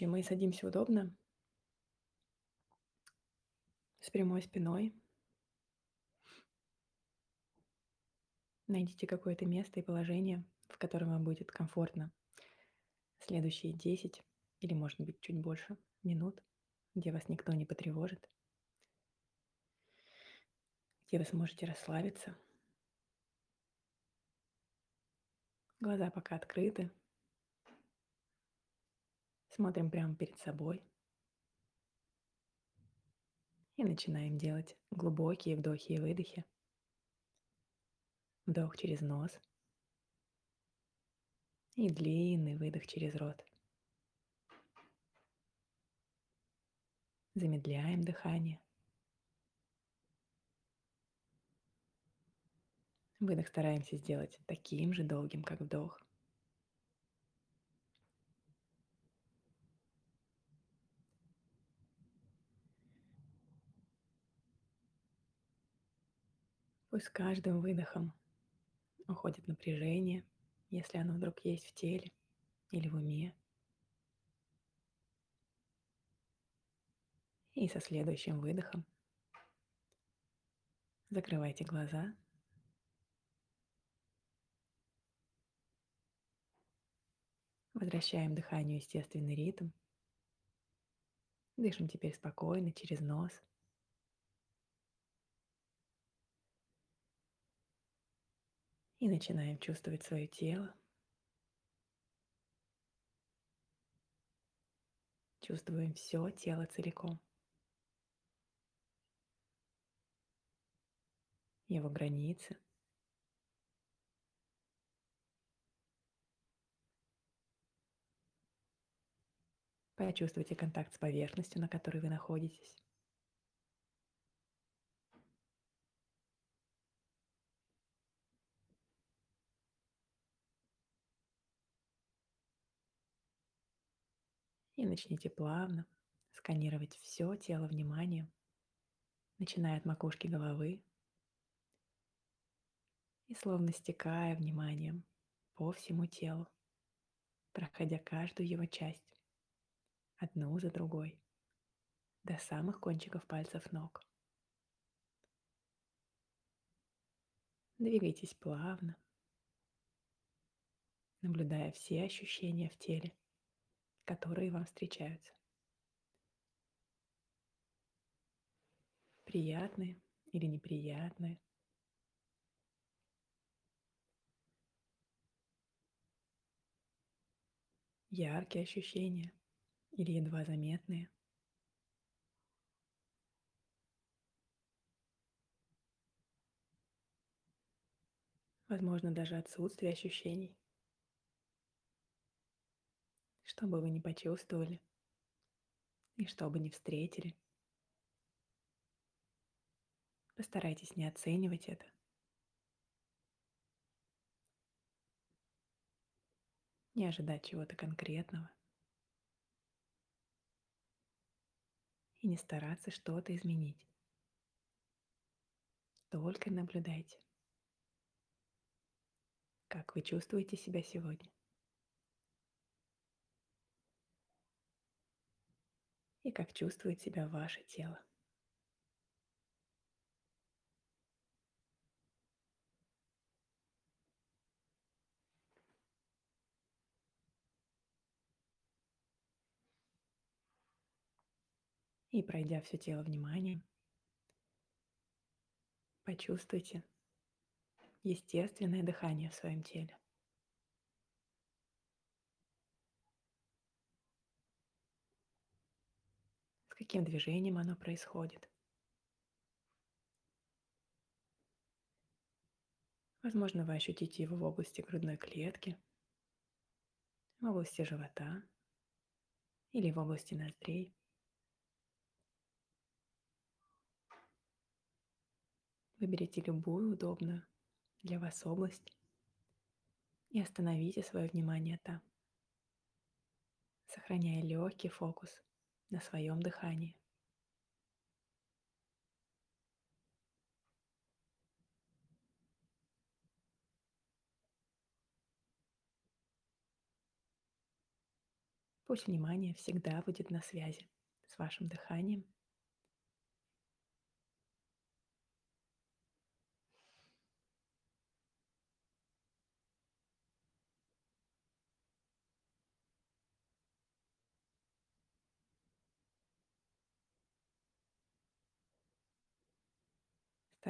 случае мы садимся удобно, с прямой спиной. Найдите какое-то место и положение, в котором вам будет комфортно. Следующие 10 или, может быть, чуть больше минут, где вас никто не потревожит, где вы сможете расслабиться. Глаза пока открыты. Смотрим прямо перед собой. И начинаем делать глубокие вдохи и выдохи. Вдох через нос. И длинный выдох через рот. Замедляем дыхание. Выдох стараемся сделать таким же долгим, как вдох. С каждым выдохом уходит напряжение, если оно вдруг есть в теле или в уме. И со следующим выдохом закрывайте глаза. Возвращаем дыханию естественный ритм. Дышим теперь спокойно через нос – И начинаем чувствовать свое тело. Чувствуем все тело целиком. Его границы. Почувствуйте контакт с поверхностью, на которой вы находитесь. Начните плавно сканировать все тело вниманием, начиная от макушки головы и словно стекая вниманием по всему телу, проходя каждую его часть, одну за другой, до самых кончиков пальцев ног. Двигайтесь плавно, наблюдая все ощущения в теле которые вам встречаются. Приятные или неприятные. Яркие ощущения или едва заметные. Возможно, даже отсутствие ощущений что бы вы ни почувствовали и что бы ни встретили. Постарайтесь не оценивать это. Не ожидать чего-то конкретного. И не стараться что-то изменить. Только наблюдайте, как вы чувствуете себя сегодня. И как чувствует себя ваше тело. И пройдя все тело вниманием, почувствуйте естественное дыхание в своем теле. Каким движением оно происходит. Возможно, вы ощутите его в области грудной клетки, в области живота или в области ноздрей. Выберите любую удобную для вас область и остановите свое внимание там, сохраняя легкий фокус на своем дыхании. Пусть внимание всегда будет на связи с вашим дыханием.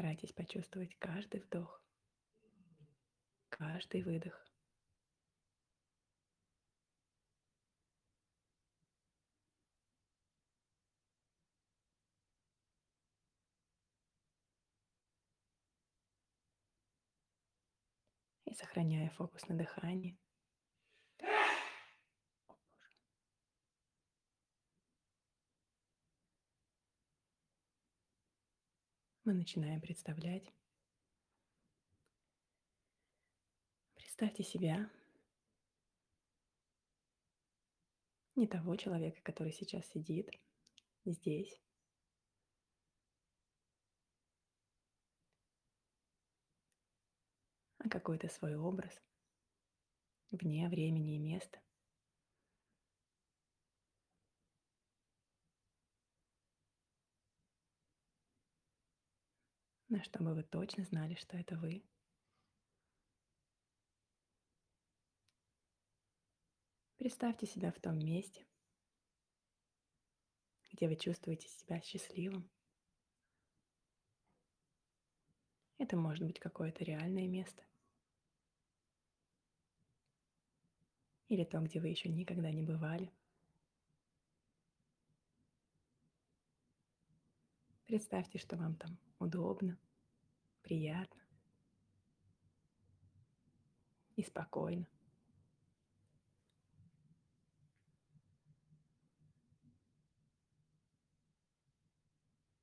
Старайтесь почувствовать каждый вдох, каждый выдох. И сохраняя фокус на дыхании, мы начинаем представлять. Представьте себя, не того человека, который сейчас сидит здесь, а какой-то свой образ вне времени и места. Но чтобы вы точно знали, что это вы. Представьте себя в том месте, где вы чувствуете себя счастливым. Это может быть какое-то реальное место. Или то, где вы еще никогда не бывали. Представьте, что вам там удобно, приятно и спокойно.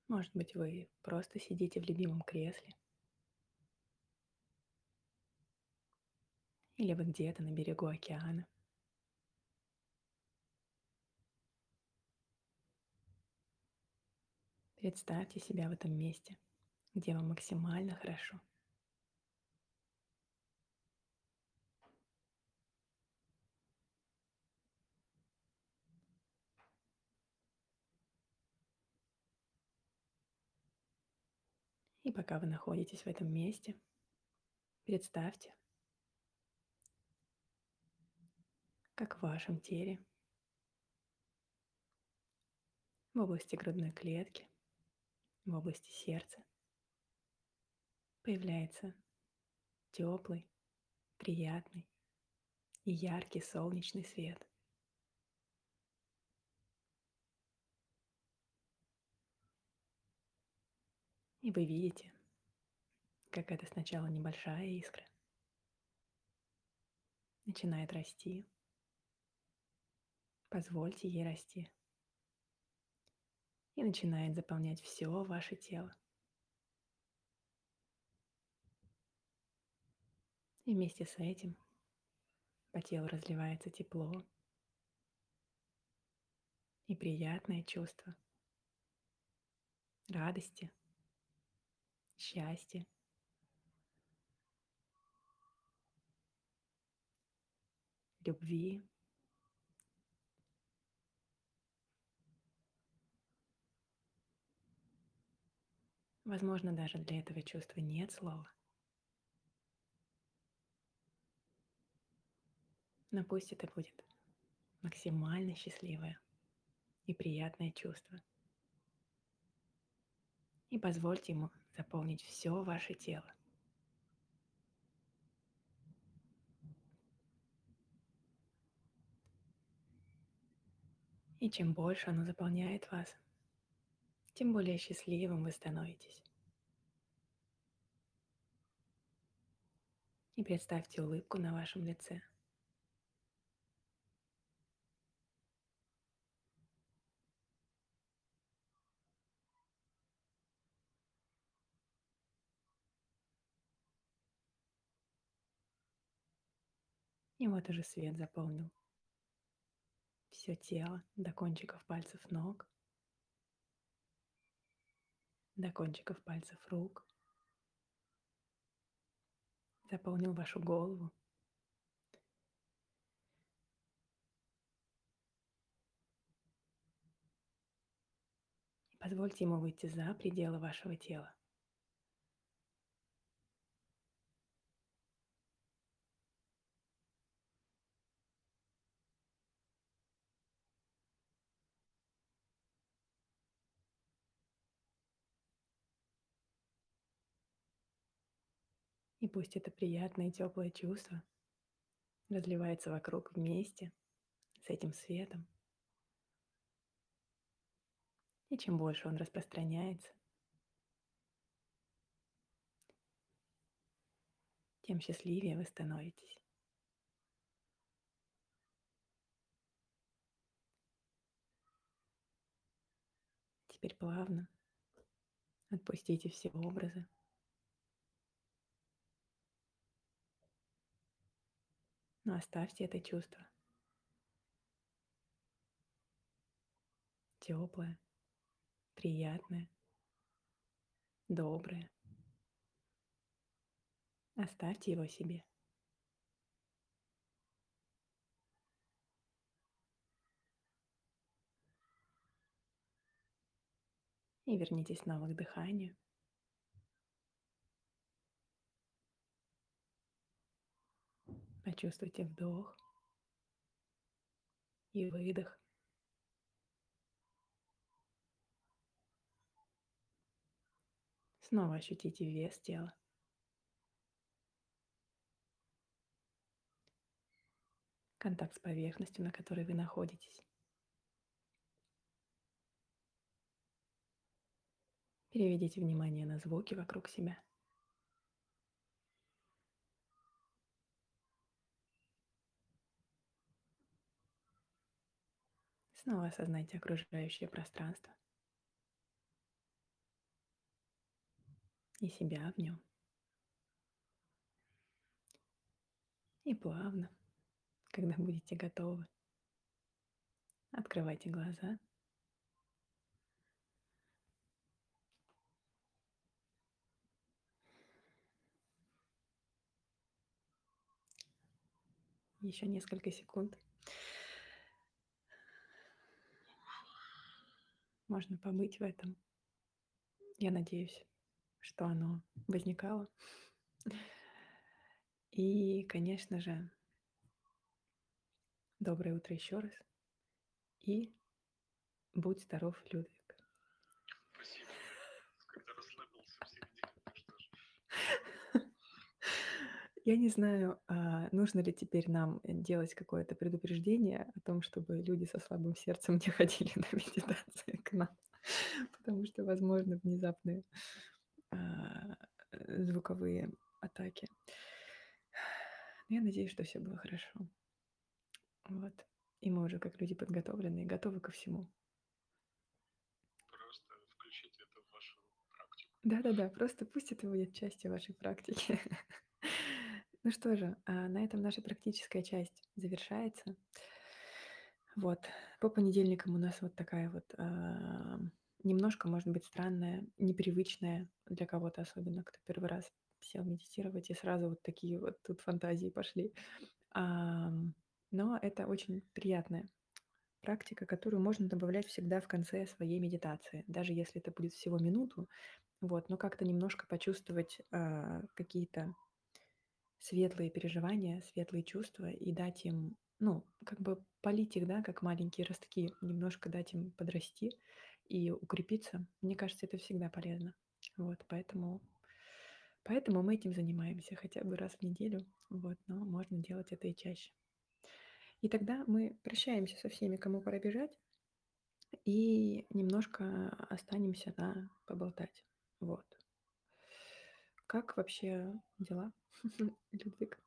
Может быть, вы просто сидите в любимом кресле. Или вы где-то на берегу океана. Представьте себя в этом месте, где вам максимально хорошо. И пока вы находитесь в этом месте, представьте, как в вашем теле, в области грудной клетки, в области сердца появляется теплый, приятный и яркий солнечный свет. И вы видите, как это сначала небольшая искра начинает расти. Позвольте ей расти и начинает заполнять все ваше тело. И вместе с этим по телу разливается тепло и приятное чувство радости, счастья. любви, Возможно, даже для этого чувства нет слова. Но пусть это будет максимально счастливое и приятное чувство. И позвольте ему заполнить все ваше тело. И чем больше оно заполняет вас, тем более счастливым вы становитесь. И представьте улыбку на вашем лице. И вот уже свет заполнил все тело до кончиков пальцев ног до кончиков пальцев рук, заполнил вашу голову. Позвольте ему выйти за пределы вашего тела. Пусть это приятное теплое чувство разливается вокруг вместе с этим светом. И чем больше он распространяется, тем счастливее вы становитесь. Теперь плавно отпустите все образы. Но оставьте это чувство. Теплое, приятное, доброе. Оставьте его себе. И вернитесь снова к дыханию. Почувствуйте вдох и выдох. Снова ощутите вес тела. Контакт с поверхностью, на которой вы находитесь. Переведите внимание на звуки вокруг себя. Снова осознайте окружающее пространство и себя в нем. И плавно, когда будете готовы, открывайте глаза. Еще несколько секунд. Можно побыть в этом. Я надеюсь, что оно возникало. И, конечно же, доброе утро еще раз. И будь здоров, Людвиг. Спасибо. Когда расслабился в середине, что ж. Я не знаю, а, нужно ли теперь нам делать какое-то предупреждение о том, чтобы люди со слабым сердцем не ходили на медитации к нам, потому что, возможно, внезапные а, э, звуковые атаки. Но я надеюсь, что все было хорошо. Вот. И мы уже как люди подготовленные, готовы ко всему. Просто включите это в вашу практику. Да-да-да, просто пусть это будет частью вашей практики. Ну что же, а, на этом наша практическая часть завершается. Вот. По понедельникам у нас вот такая вот а, немножко, может быть, странная, непривычная для кого-то, особенно кто первый раз сел медитировать, и сразу вот такие вот тут фантазии пошли. Но это очень приятная практика, которую можно добавлять всегда в конце своей медитации, даже если это будет всего минуту, вот, но как-то немножко почувствовать а, какие-то светлые переживания, светлые чувства и дать им, ну, как бы полить их, да, как маленькие ростки, немножко дать им подрасти и укрепиться. Мне кажется, это всегда полезно. Вот, поэтому, поэтому мы этим занимаемся хотя бы раз в неделю, вот, но можно делать это и чаще. И тогда мы прощаемся со всеми, кому пора бежать, и немножко останемся на поболтать. Вот. Как вообще дела, Людвиг?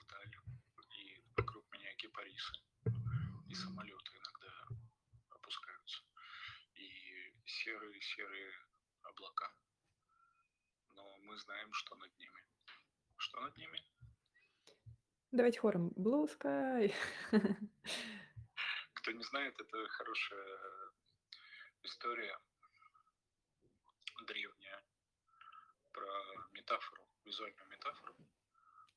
Вдаль. И вокруг меня кипарисы. И самолеты иногда опускаются. И серые-серые облака. Но мы знаем, что над ними. Что над ними? Давайте хором. Blue sky. Не знает, это хорошая история древняя про метафору, визуальную метафору,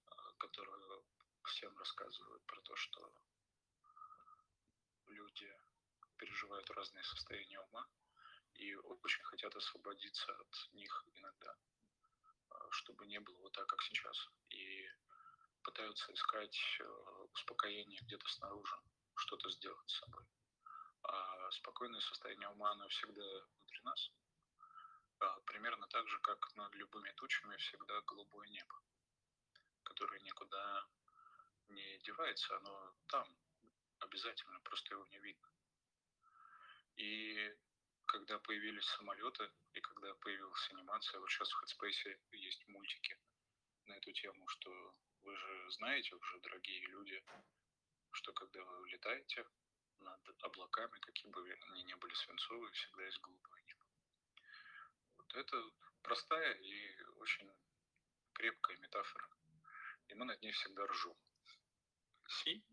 а, которую, всем рассказывают про то, что люди переживают разные состояния ума и очень хотят освободиться от них иногда, а, чтобы не было вот так, как сейчас. И пытаются искать э, успокоение где-то снаружи, что-то сделать с собой. А спокойное состояние ума, оно всегда внутри нас. А, примерно так же, как над любыми тучами всегда голубое небо, которое никуда не девается, оно там обязательно, просто его не видно. И когда появились самолеты, и когда появилась анимация, вот сейчас в Headspace есть мультики на эту тему, что вы же знаете уже, дорогие люди, что когда вы летаете над облаками, какие бы они ни были свинцовые, всегда есть голубое небо. Вот это простая и очень крепкая метафора. И мы над ней всегда ржем. Си?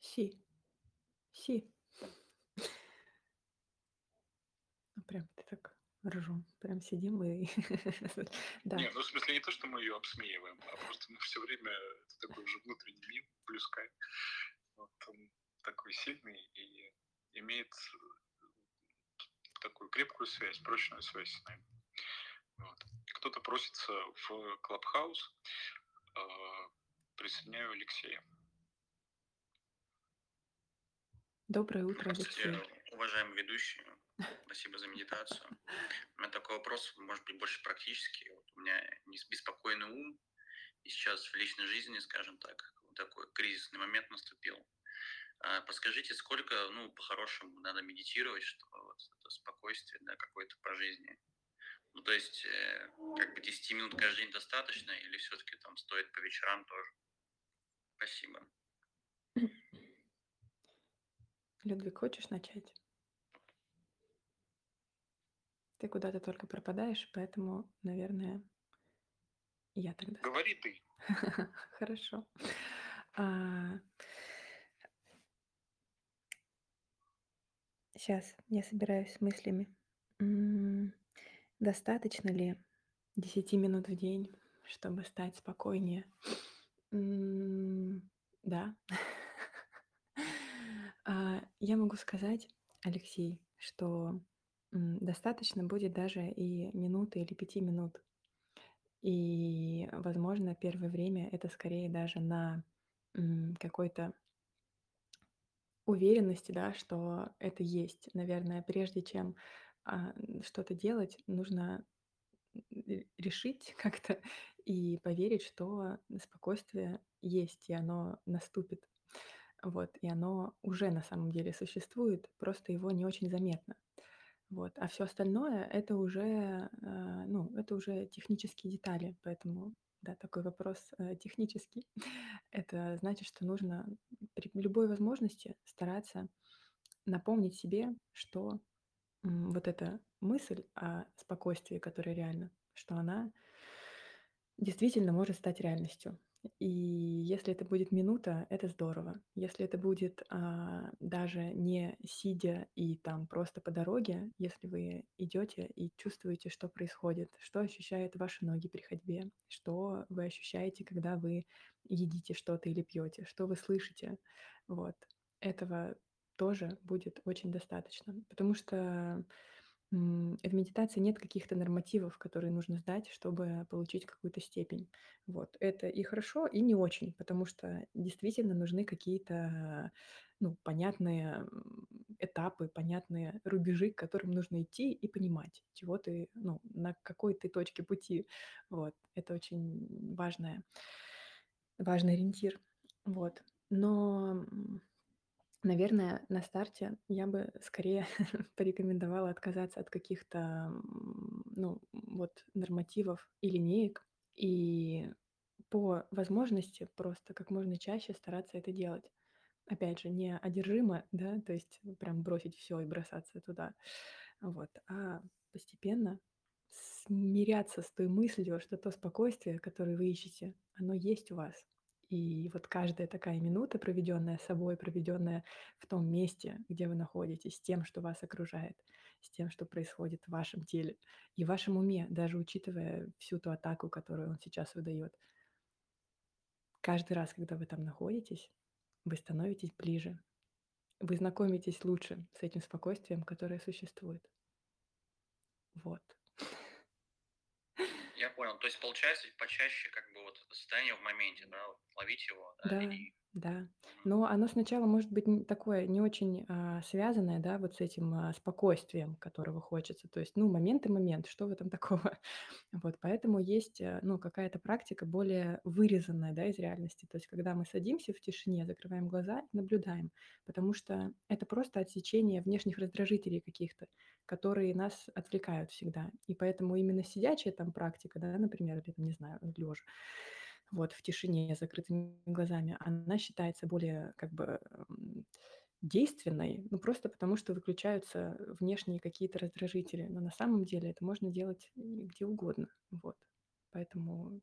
Си. Си. Ну, прям ты так ржу. Прям сидим и... Да. Не, ну в смысле не то, что мы ее обсмеиваем, а просто мы все время это такой уже внутренний мир, плюс кайф. Вот он такой сильный и имеет такую крепкую связь, прочную связь с нами. Вот. Кто-то просится в Клабхаус, э, присоединяю Алексея. Доброе утро, Алексей. Уважаемый ведущий, спасибо за медитацию. У меня такой вопрос, может быть, больше практический. Вот у меня беспокойный ум, и сейчас в личной жизни, скажем так, такой кризисный момент наступил. А подскажите, сколько, ну, по-хорошему, надо медитировать, чтобы вот это спокойствие, да, какое-то по жизни? Ну, то есть, э, как бы 10 минут каждый день достаточно, или все-таки там стоит по вечерам тоже? Спасибо. Людвиг, хочешь начать? Ты куда-то только пропадаешь, поэтому, наверное, я тогда. Говори ты. Хорошо. А, Сейчас я собираюсь с мыслями. Достаточно ли 10 минут в день, чтобы стать спокойнее? Да. А, я могу сказать, Алексей, что достаточно будет даже и минуты или пяти минут. И, возможно, первое время это скорее даже на какой-то уверенности, да, что это есть. Наверное, прежде чем а, что-то делать, нужно решить как-то и поверить, что спокойствие есть, и оно наступит. Вот, и оно уже на самом деле существует, просто его не очень заметно. Вот. А все остальное это уже, а, ну, это уже технические детали, поэтому да, такой вопрос э, технический. Это значит, что нужно при любой возможности стараться напомнить себе, что вот эта мысль о спокойствии, которая реально, что она действительно может стать реальностью. И если это будет минута, это здорово. Если это будет а, даже не сидя и там просто по дороге, если вы идете и чувствуете, что происходит, что ощущают ваши ноги при ходьбе, что вы ощущаете, когда вы едите что-то или пьете, что вы слышите, вот этого тоже будет очень достаточно, потому что в медитации нет каких-то нормативов, которые нужно сдать, чтобы получить какую-то степень. Вот. Это и хорошо, и не очень, потому что действительно нужны какие-то ну, понятные этапы, понятные рубежи, к которым нужно идти и понимать, чего ты, ну, на какой ты точке пути. Вот. Это очень важное, важный ориентир. Вот. Но Наверное, на старте я бы скорее порекомендовала отказаться от каких-то, ну, вот нормативов и линеек, и по возможности просто как можно чаще стараться это делать. Опять же, не одержимо, да, то есть прям бросить все и бросаться туда, вот, а постепенно смиряться с той мыслью, что то спокойствие, которое вы ищете, оно есть у вас. И вот каждая такая минута, проведенная собой, проведенная в том месте, где вы находитесь, с тем, что вас окружает, с тем, что происходит в вашем теле и в вашем уме, даже учитывая всю ту атаку, которую он сейчас выдает. каждый раз, когда вы там находитесь, вы становитесь ближе. Вы знакомитесь лучше с этим спокойствием, которое существует. Вот. Понял. То есть получается почаще как бы вот это состояние в моменте, да, ловить его, да, Да, и да. Но оно сначала может быть такое не очень а, связанное, да, вот с этим а, спокойствием, которого хочется. То есть, ну, момент и момент, что в этом такого? Вот, поэтому есть, э, ну, какая-то практика более вырезанная, да, из реальности. То есть, когда мы садимся в тишине, закрываем глаза и наблюдаем, потому что это просто отсечение внешних раздражителей каких-то, которые нас отвлекают всегда. И поэтому именно сидячая там практика, да, например, или, там, не знаю, лежа, вот, в тишине, закрытыми глазами, она считается более, как бы, действенной, ну, просто потому что выключаются внешние какие-то раздражители. Но на самом деле это можно делать где угодно, вот. Поэтому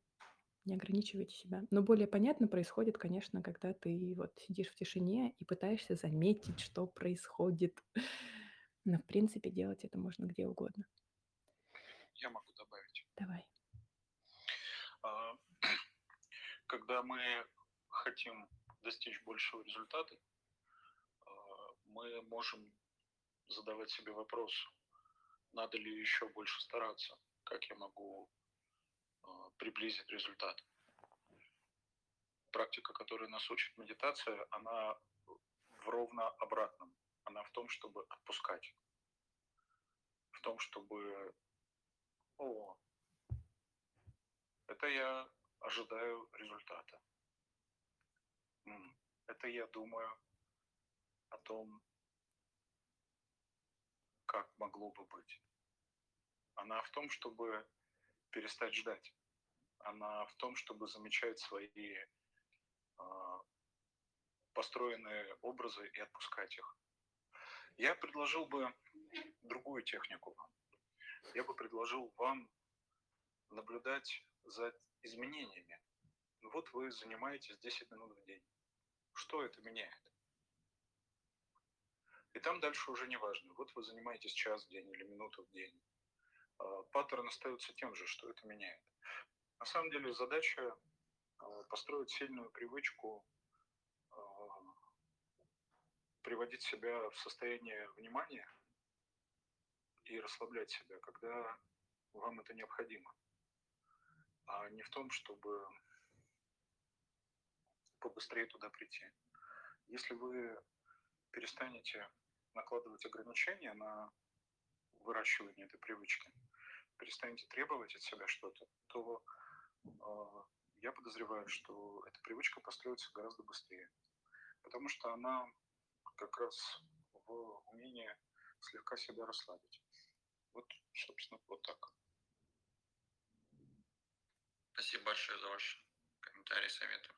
не ограничивайте себя. Но более понятно происходит, конечно, когда ты вот сидишь в тишине и пытаешься заметить, что происходит. Но, в принципе, делать это можно где угодно. Я могу добавить. Давай. А, Когда мы хотим достичь большего результата, а, мы можем задавать себе вопрос, надо ли еще больше стараться, как я могу а, приблизить результат. Практика, которая нас учит медитация, она в ровно обратном. Она в том, чтобы отпускать. В том, чтобы... О, это я ожидаю результата. Это я думаю о том, как могло бы быть. Она в том, чтобы перестать ждать. Она в том, чтобы замечать свои а, построенные образы и отпускать их. Я предложил бы другую технику. Я бы предложил вам наблюдать за изменениями. Ну Вот вы занимаетесь 10 минут в день. Что это меняет? И там дальше уже не важно. Вот вы занимаетесь час в день или минуту в день. А, Паттерн остается тем же, что это меняет. На самом деле задача а, построить сильную привычку а, приводить себя в состояние внимания и расслаблять себя, когда вам это необходимо, а не в том, чтобы побыстрее туда прийти. Если вы перестанете накладывать ограничения на выращивание этой привычки, перестанете требовать от себя что-то, то э, я подозреваю, что эта привычка построится гораздо быстрее. Потому что она как раз в умении слегка себя расслабить. Вот, собственно, вот так. Спасибо большое за ваши комментарии, советы.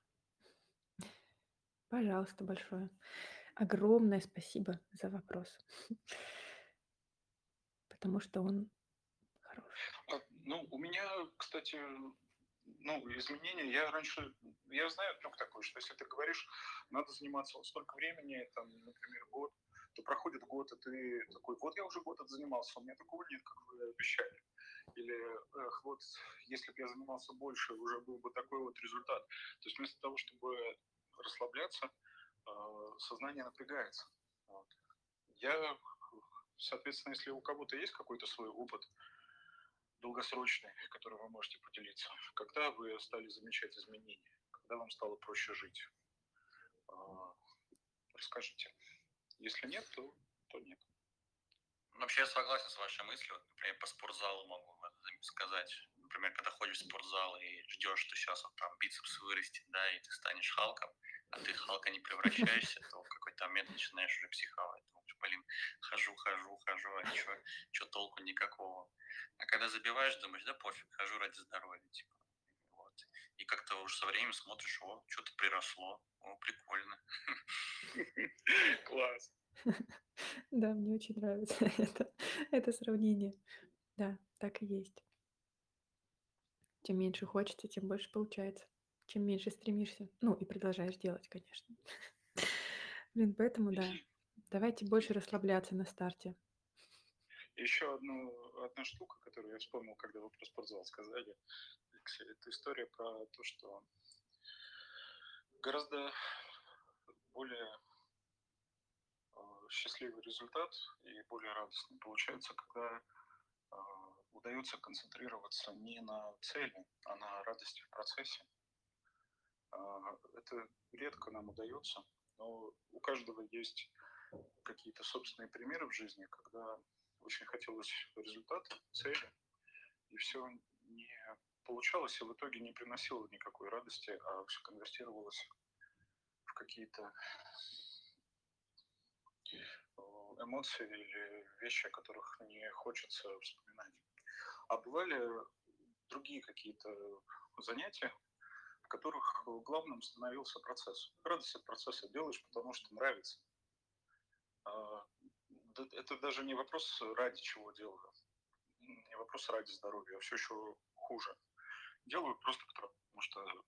Пожалуйста, большое. Огромное спасибо за вопрос. Потому что он хороший. А, Ну, у меня, кстати, ну, изменения, я раньше, я знаю трюк такой, что если ты говоришь, надо заниматься вот столько времени, там, например, год, то проходит год, и ты такой, вот я уже год отзанимался, у меня такого нет, как вы обещали. Или, эх, вот, если бы я занимался больше, уже был бы такой вот результат. То есть вместо того, чтобы расслабляться, э, сознание напрягается. Вот. Я, соответственно, если у кого-то есть какой-то свой опыт, долгосрочный, которым вы можете поделиться, когда вы стали замечать изменения, когда вам стало проще жить, А, расскажите. Если нет, то, то нет. Вообще я согласен с вашей мыслью. Например, по спортзалу могу сказать. Например, когда ходишь в спортзал и ждешь, что сейчас вот там бицепс вырастет, да, и ты станешь Халком, а ты Халка не превращаешься, то в какой-то момент начинаешь уже психовать. Думаешь, блин, хожу, хожу, хожу, а что толку никакого. А когда забиваешь, думаешь, да пофиг, хожу ради здоровья, типа. Вот. И как-то уже со временем смотришь, о, что-то приросло, о, прикольно. Класс. Да, мне очень нравится это, это сравнение. Да, так и есть. Чем меньше хочется, тем больше получается. Чем меньше стремишься. Ну, и продолжаешь делать, конечно. Блин, поэтому да. Давайте больше расслабляться на старте. Еще одну, одна штука, которую я вспомнил, когда вы про спортзал сказали, Алексей, это история про то, что гораздо более счастливый результат и более радостный получается, когда э, удается концентрироваться не на цели, а на радости в процессе. Э, это редко нам удается, но у каждого есть какие-то собственные примеры в жизни, когда очень хотелось результата, цели, и все не получалось, и в итоге не приносило никакой радости, а все конвертировалось в какие-то эмоции или вещи, о которых не хочется вспоминать. А бывали другие какие-то занятия, в которых главным становился процесс. Радость от процесса делаешь, потому что нравится. А, это даже не вопрос, ради чего делаю. Не вопрос ради здоровья, а все еще хуже. Делаю просто потому что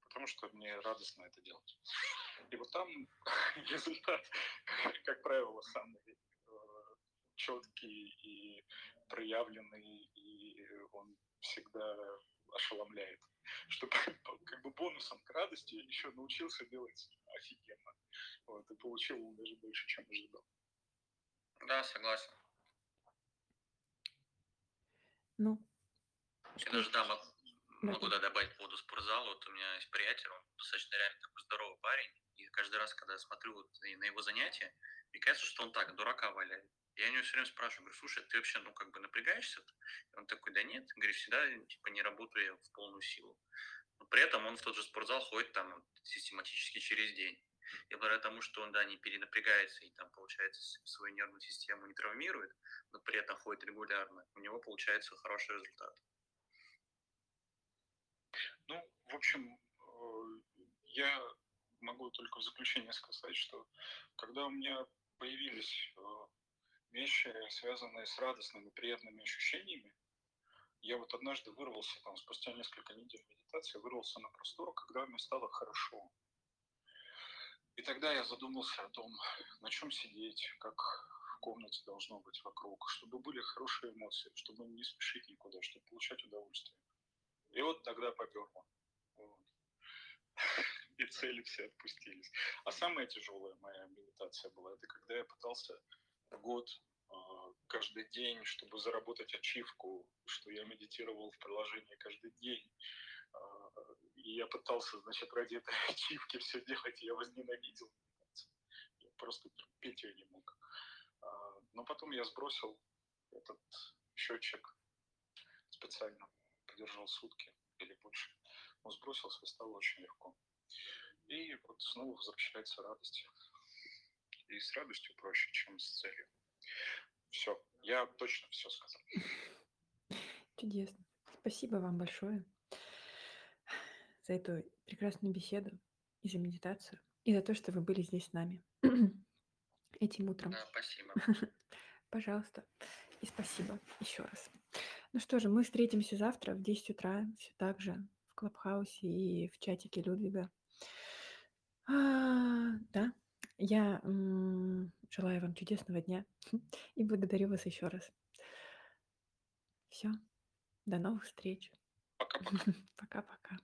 потому что мне радостно это делать. И вот там результат, как правило, самый э, четкий и проявленный, и он всегда ошеломляет. Что как бы бонусом к радости еще научился делать офигенно. Вот, и получил даже больше, чем ожидал. Да, согласен. Ну, Я даже, да, могу, могу да, добавить по поводу спортзала. Вот у меня есть приятель, он достаточно реально такой здоровый парень. И каждый раз, когда я смотрю вот на его занятия, мне кажется, что он так, дурака валяет. Я у него все время спрашиваю, говорю, слушай, ты вообще, ну, как бы напрягаешься? И он такой, да нет, говорю, всегда, типа, не работаю в полную силу. Но при этом он в тот же спортзал ходит там систематически через день. И благодаря тому, что он, да, не перенапрягается и там, получается, свою нервную систему не травмирует, но при этом ходит регулярно, у него получается хороший результат. Ну, в общем, э, я могу только в заключение сказать, что когда у меня появились э, вещи, связанные с радостными, приятными ощущениями, я вот однажды вырвался, там, спустя несколько недель медитации, вырвался на простор, когда мне стало хорошо. И тогда я задумался о том, на чем сидеть, как в комнате должно быть вокруг, чтобы были хорошие эмоции, чтобы не спешить никуда, чтобы получать удовольствие. И вот тогда поперло. Вот. И цели все отпустились. А самая тяжелая моя медитация была, это когда я пытался год а, каждый день, чтобы заработать ачивку, что я медитировал в приложении каждый день, а, и я пытался, значит, ради этой ачивки все делать, я возненавидел. Я просто терпеть ее не мог. А, но потом я сбросил этот счетчик специально, подержал сутки или больше. Он сбросился и стало очень легко. И вот снова возвращается радость. И с радостью проще, чем с целью. Все, я точно все сказал. Чудесно. Спасибо вам большое за эту прекрасную беседу и за медитацию, и за то, что вы были здесь с нами этим утром. Да, спасибо. Пожалуйста. И спасибо еще раз. Ну что же, мы встретимся завтра в 10 утра, все так же Клабхаусе и в чатике Людвига. А, да, я м, желаю вам чудесного дня и благодарю вас еще раз. Все, до новых встреч. Пока-пока. Пока-пока.